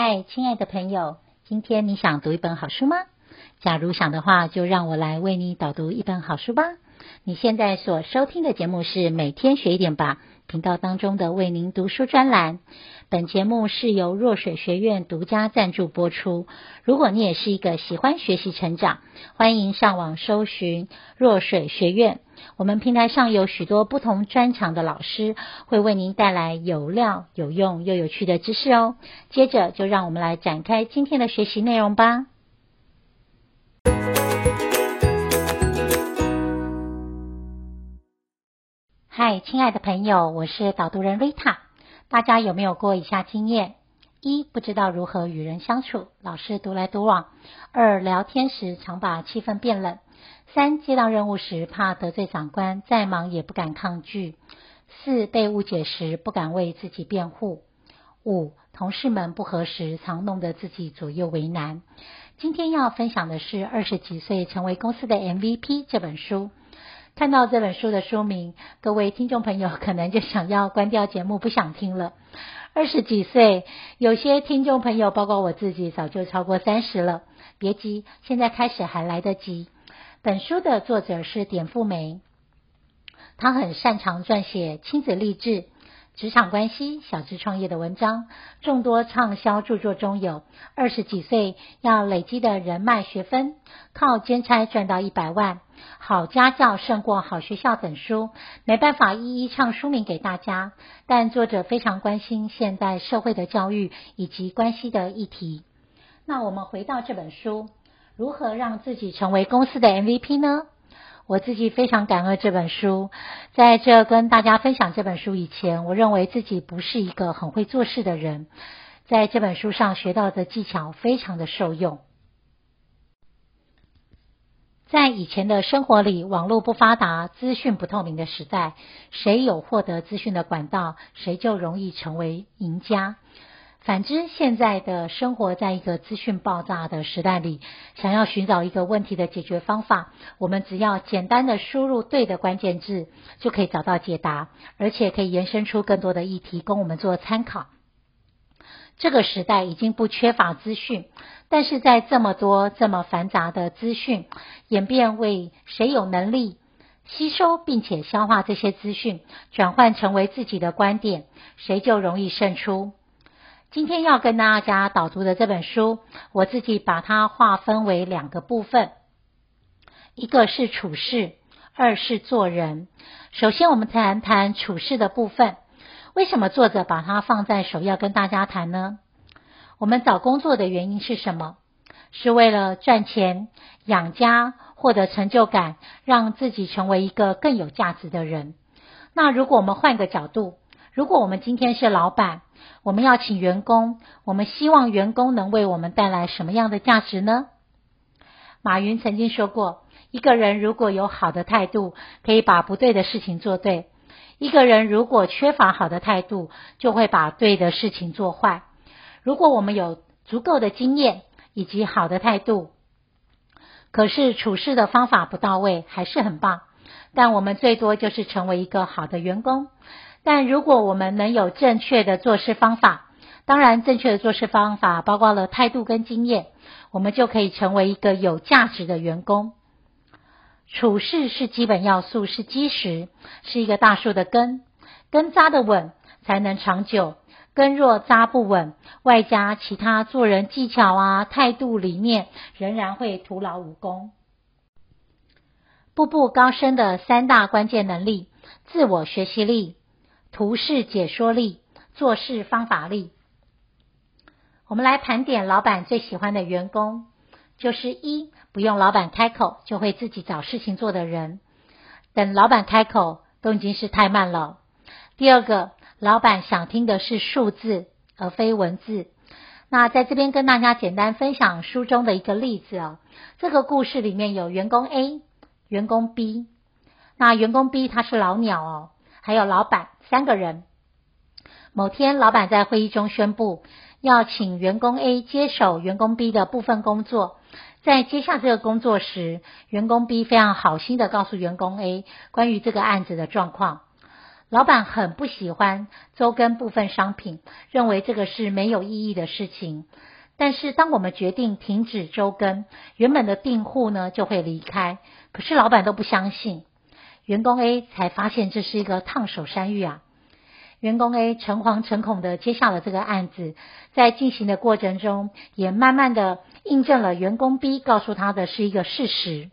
嗨，亲爱的朋友，今天你想读一本好书吗？假如想的话，就让我来为你导读一本好书吧。你现在所收听的节目是每天学一点吧频道当中的为您读书专栏。本节目是由若水学院独家赞助播出。如果你也是一个喜欢学习成长，欢迎上网搜寻若水学院。我们平台上有许多不同专长的老师，会为您带来有料、有用又有趣的知识哦。接着就让我们来展开今天的学习内容吧。嗨，亲爱的朋友，我是导读人瑞塔。大家有没有过以下经验？一、不知道如何与人相处，老是独来独往；二、聊天时常把气氛变冷。三、接到任务时怕得罪长官，再忙也不敢抗拒；四、被误解时不敢为自己辩护；五、同事们不合时常弄得自己左右为难。今天要分享的是《二十几岁成为公司的 MVP》这本书。看到这本书的书名，各位听众朋友可能就想要关掉节目，不想听了。二十几岁，有些听众朋友，包括我自己，早就超过三十了。别急，现在开始还来得及。本书的作者是典富梅，他很擅长撰写亲子励志、职场关系、小资创业的文章，众多畅销著作中有《二十几岁要累积的人脉学分》、《靠兼差赚到一百万》、《好家教胜过好学校》等书，没办法一一唱书名给大家，但作者非常关心现代社会的教育以及关系的议题。那我们回到这本书。如何让自己成为公司的 MVP 呢？我自己非常感恩这本书。在这跟大家分享这本书以前，我认为自己不是一个很会做事的人。在这本书上学到的技巧非常的受用。在以前的生活里，网络不发达、资讯不透明的时代，谁有获得资讯的管道，谁就容易成为赢家。反之，现在的生活在一个资讯爆炸的时代里，想要寻找一个问题的解决方法，我们只要简单的输入对的关键字，就可以找到解答，而且可以延伸出更多的议题供我们做参考。这个时代已经不缺乏资讯，但是在这么多这么繁杂的资讯演变为谁有能力吸收并且消化这些资讯，转换成为自己的观点，谁就容易胜出。今天要跟大家导读的这本书，我自己把它划分为两个部分，一个是处事，二是做人。首先，我们谈谈处事的部分。为什么作者把它放在首要跟大家谈呢？我们找工作的原因是什么？是为了赚钱、养家、获得成就感，让自己成为一个更有价值的人。那如果我们换个角度，如果我们今天是老板，我们要请员工，我们希望员工能为我们带来什么样的价值呢？马云曾经说过，一个人如果有好的态度，可以把不对的事情做对；一个人如果缺乏好的态度，就会把对的事情做坏。如果我们有足够的经验以及好的态度，可是处事的方法不到位，还是很棒。但我们最多就是成为一个好的员工。但如果我们能有正确的做事方法，当然正确的做事方法包括了态度跟经验，我们就可以成为一个有价值的员工。处事是基本要素，是基石，是一个大树的根，根扎得稳才能长久。根若扎不稳，外加其他做人技巧啊、态度理念，仍然会徒劳无功。步步高升的三大关键能力：自我学习力。图示解说力、做事方法力。我们来盘点老板最喜欢的员工，就是一，不用老板开口就会自己找事情做的人，等老板开口都已经是太慢了。第二个，老板想听的是数字而非文字。那在这边跟大家简单分享书中的一个例子哦，这个故事里面有员工 A、员工 B，那员工 B 他是老鸟哦。还有老板三个人。某天，老板在会议中宣布，要请员工 A 接手员工 B 的部分工作。在接下这个工作时，员工 B 非常好心的告诉员工 A 关于这个案子的状况。老板很不喜欢周更部分商品，认为这个是没有意义的事情。但是当我们决定停止周更，原本的订户呢就会离开。可是老板都不相信，员工 A 才发现这是一个烫手山芋啊。员工 A 诚惶诚恐地接下了这个案子，在进行的过程中，也慢慢地印证了员工 B 告诉他的是一个事实。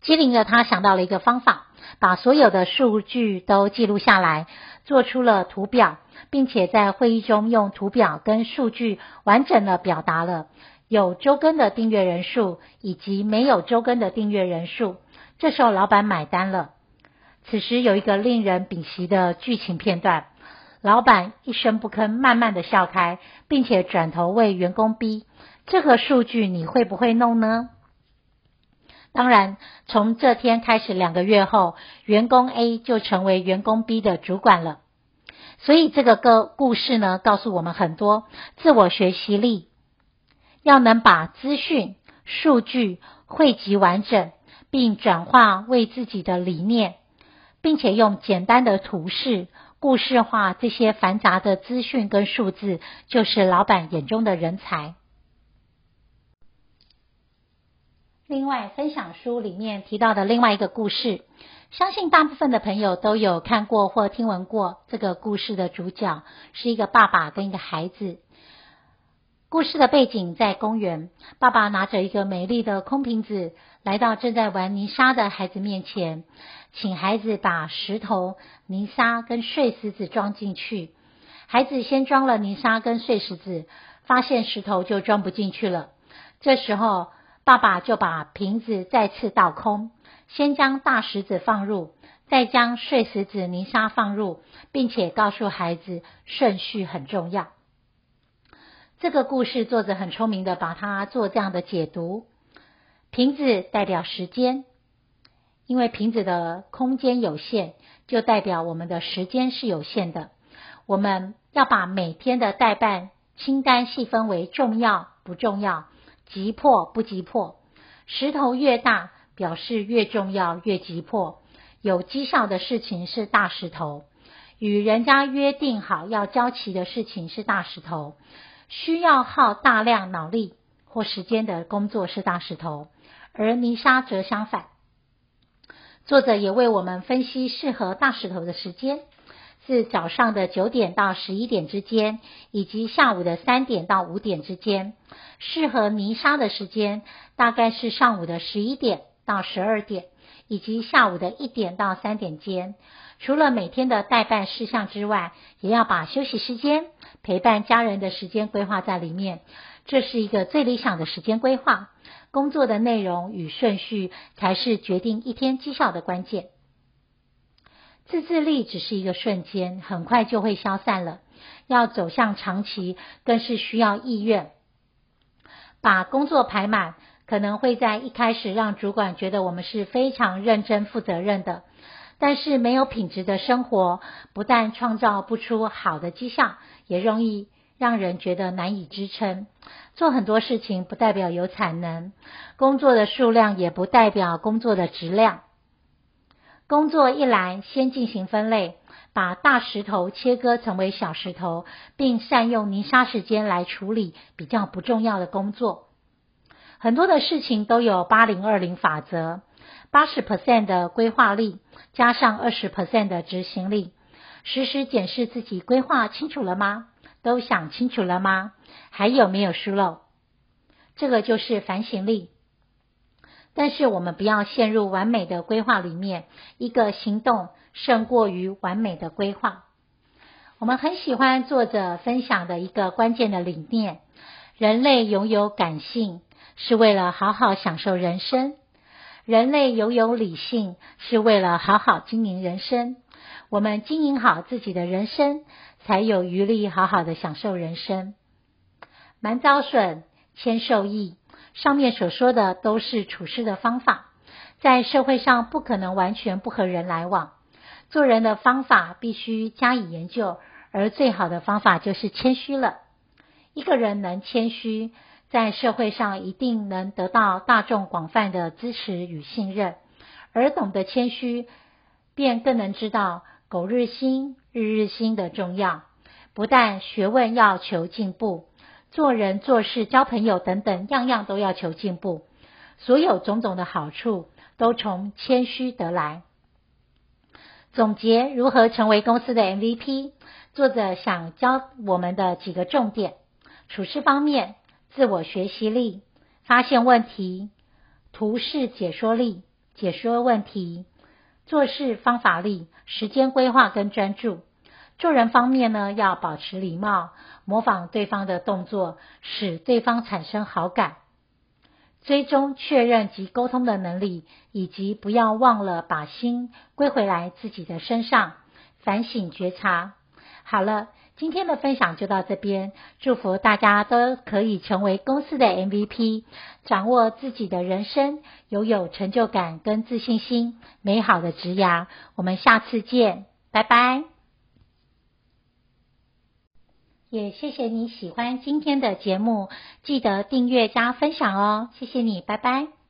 机灵的他想到了一个方法，把所有的数据都记录下来，做出了图表，并且在会议中用图表跟数据完整地表达了有周更的订阅人数以及没有周更的订阅人数。这时候老板买单了。此时有一个令人屏息的剧情片段，老板一声不吭，慢慢的笑开，并且转头问员工 B：“ 这个数据你会不会弄呢？”当然，从这天开始，两个月后，员工 A 就成为员工 B 的主管了。所以这个个故事呢，告诉我们很多自我学习力，要能把资讯、数据汇集完整，并转化为自己的理念。并且用简单的图示、故事化这些繁杂的资讯跟数字，就是老板眼中的人才。另外，分享书里面提到的另外一个故事，相信大部分的朋友都有看过或听闻过。这个故事的主角是一个爸爸跟一个孩子。故事的背景在公园，爸爸拿着一个美丽的空瓶子，来到正在玩泥沙的孩子面前。请孩子把石头、泥沙跟碎石子装进去。孩子先装了泥沙跟碎石子，发现石头就装不进去了。这时候，爸爸就把瓶子再次倒空，先将大石子放入，再将碎石子、泥沙放入，并且告诉孩子顺序很重要。这个故事作者很聪明的把它做这样的解读：瓶子代表时间。因为瓶子的空间有限，就代表我们的时间是有限的。我们要把每天的待办清单细分为重要不重要、急迫不急迫。石头越大，表示越重要越急迫。有绩效的事情是大石头，与人家约定好要交齐的事情是大石头，需要耗大量脑力或时间的工作是大石头，而泥沙则相反。作者也为我们分析适合大石头的时间，是早上的九点到十一点之间，以及下午的三点到五点之间。适合泥沙的时间大概是上午的十一点到十二点，以及下午的一点到三点间。除了每天的待办事项之外，也要把休息时间、陪伴家人的时间规划在里面。这是一个最理想的时间规划。工作的内容与顺序才是决定一天绩效的关键。自制力只是一个瞬间，很快就会消散了。要走向长期，更是需要意愿。把工作排满，可能会在一开始让主管觉得我们是非常认真负责任的。但是没有品质的生活，不但创造不出好的绩效，也容易让人觉得难以支撑。做很多事情不代表有产能，工作的数量也不代表工作的质量。工作一来，先进行分类，把大石头切割成为小石头，并善用泥沙时间来处理比较不重要的工作。很多的事情都有八零二零法则，八十 percent 的规划力加上二十 percent 的执行力，时时检视自己规划清楚了吗？都想清楚了吗？还有没有疏漏？这个就是反省力。但是我们不要陷入完美的规划里面，一个行动胜过于完美的规划。我们很喜欢作者分享的一个关键的理念：人类拥有感性是为了好好享受人生，人类拥有理性是为了好好经营人生。我们经营好自己的人生，才有余力好好的享受人生。蛮遭损，谦受益。上面所说的都是处事的方法，在社会上不可能完全不和人来往。做人的方法必须加以研究，而最好的方法就是谦虚了。一个人能谦虚，在社会上一定能得到大众广泛的支持与信任。而懂得谦虚，便更能知道。苟日新，日日新的重要。不但学问要求进步，做人做事、交朋友等等，样样都要求进步。所有种种的好处，都从谦虚得来。总结如何成为公司的 MVP，作者想教我们的几个重点：处事方面，自我学习力、发现问题、图示解说力、解说问题、做事方法力、时间规划跟专注。做人方面呢，要保持礼貌，模仿对方的动作，使对方产生好感。追踪确认及沟通的能力，以及不要忘了把心归回来自己的身上，反省觉察。好了，今天的分享就到这边，祝福大家都可以成为公司的 MVP，掌握自己的人生，拥有成就感跟自信心，美好的职涯。我们下次见，拜拜。也谢谢你喜欢今天的节目，记得订阅加分享哦，谢谢你，拜拜。